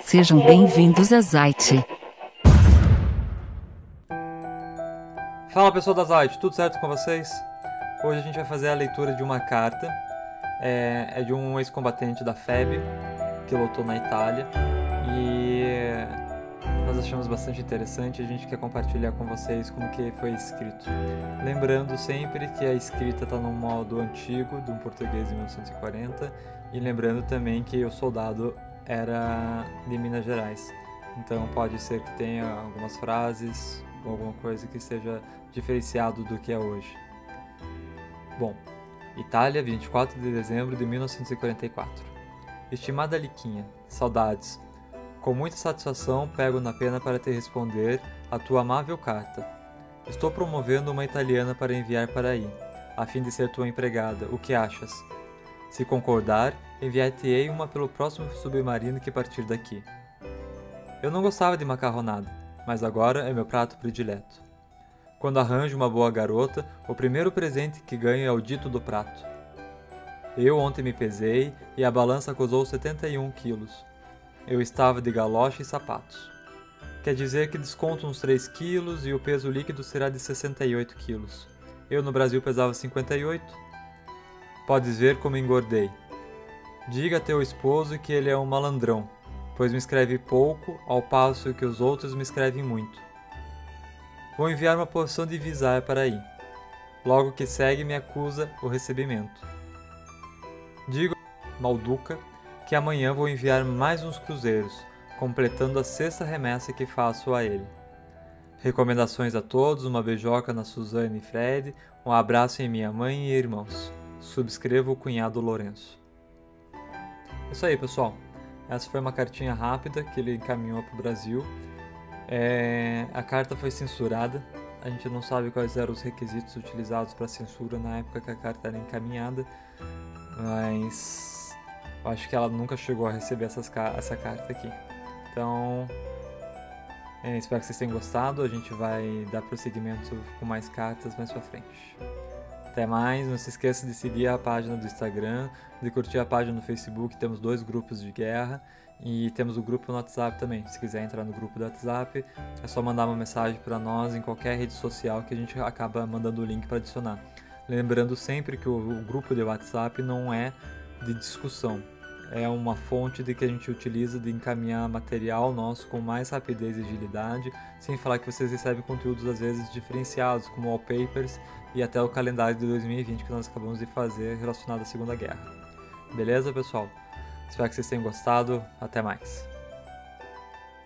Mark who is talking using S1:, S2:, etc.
S1: Sejam bem-vindos a Zite.
S2: Fala pessoal da Zite, tudo certo com vocês? Hoje a gente vai fazer a leitura de uma carta. É, é de um ex-combatente da FEB que lutou na Itália nós achamos bastante interessante. A gente quer compartilhar com vocês como que foi escrito. Lembrando sempre que a escrita está no modo antigo, de um português de 1940, e lembrando também que o soldado era de Minas Gerais. Então pode ser que tenha algumas frases ou alguma coisa que seja diferenciado do que é hoje. Bom, Itália, 24 de dezembro de 1944. Estimada Liquinha, saudades. Com muita satisfação pego na pena para te responder a tua amável carta. Estou promovendo uma italiana para enviar para aí, a fim de ser tua empregada. O que achas? Se concordar, enviar-te-ei uma pelo próximo submarino que partir daqui. Eu não gostava de macarronada, mas agora é meu prato predileto. Quando arranjo uma boa garota, o primeiro presente que ganho é o dito do prato. Eu ontem me pesei e a balança acusou 71 quilos. Eu estava de galocha e sapatos. Quer dizer que desconto uns 3 quilos e o peso líquido será de 68 quilos. Eu no Brasil pesava 58. Podes ver como engordei. Diga a teu esposo que ele é um malandrão, pois me escreve pouco, ao passo que os outros me escrevem muito. Vou enviar uma porção de visar para aí. Logo que segue me acusa o recebimento. Digo Malduca que amanhã vou enviar mais uns cruzeiros, completando a sexta remessa que faço a ele. Recomendações a todos, uma beijoca na Suzane e Fred, um abraço em minha mãe e irmãos. Subscreva o cunhado Lourenço. É isso aí, pessoal. Essa foi uma cartinha rápida que ele encaminhou para o Brasil. É, a carta foi censurada. A gente não sabe quais eram os requisitos utilizados para censura na época que a carta era encaminhada, mas acho que ela nunca chegou a receber essas, essa carta aqui. Então, é, espero que vocês tenham gostado. A gente vai dar prosseguimento com mais cartas mais pra frente. Até mais, não se esqueça de seguir a página do Instagram, de curtir a página no Facebook, temos dois grupos de guerra e temos o grupo no WhatsApp também. Se quiser entrar no grupo do WhatsApp, é só mandar uma mensagem para nós em qualquer rede social que a gente acaba mandando o link para adicionar. Lembrando sempre que o, o grupo de WhatsApp não é de discussão, é uma fonte de que a gente utiliza de encaminhar material nosso com mais rapidez e agilidade, sem falar que vocês recebem conteúdos às vezes diferenciados, como wallpapers e até o calendário de 2020 que nós acabamos de fazer relacionado à Segunda Guerra. Beleza, pessoal? Espero que vocês tenham gostado. Até mais.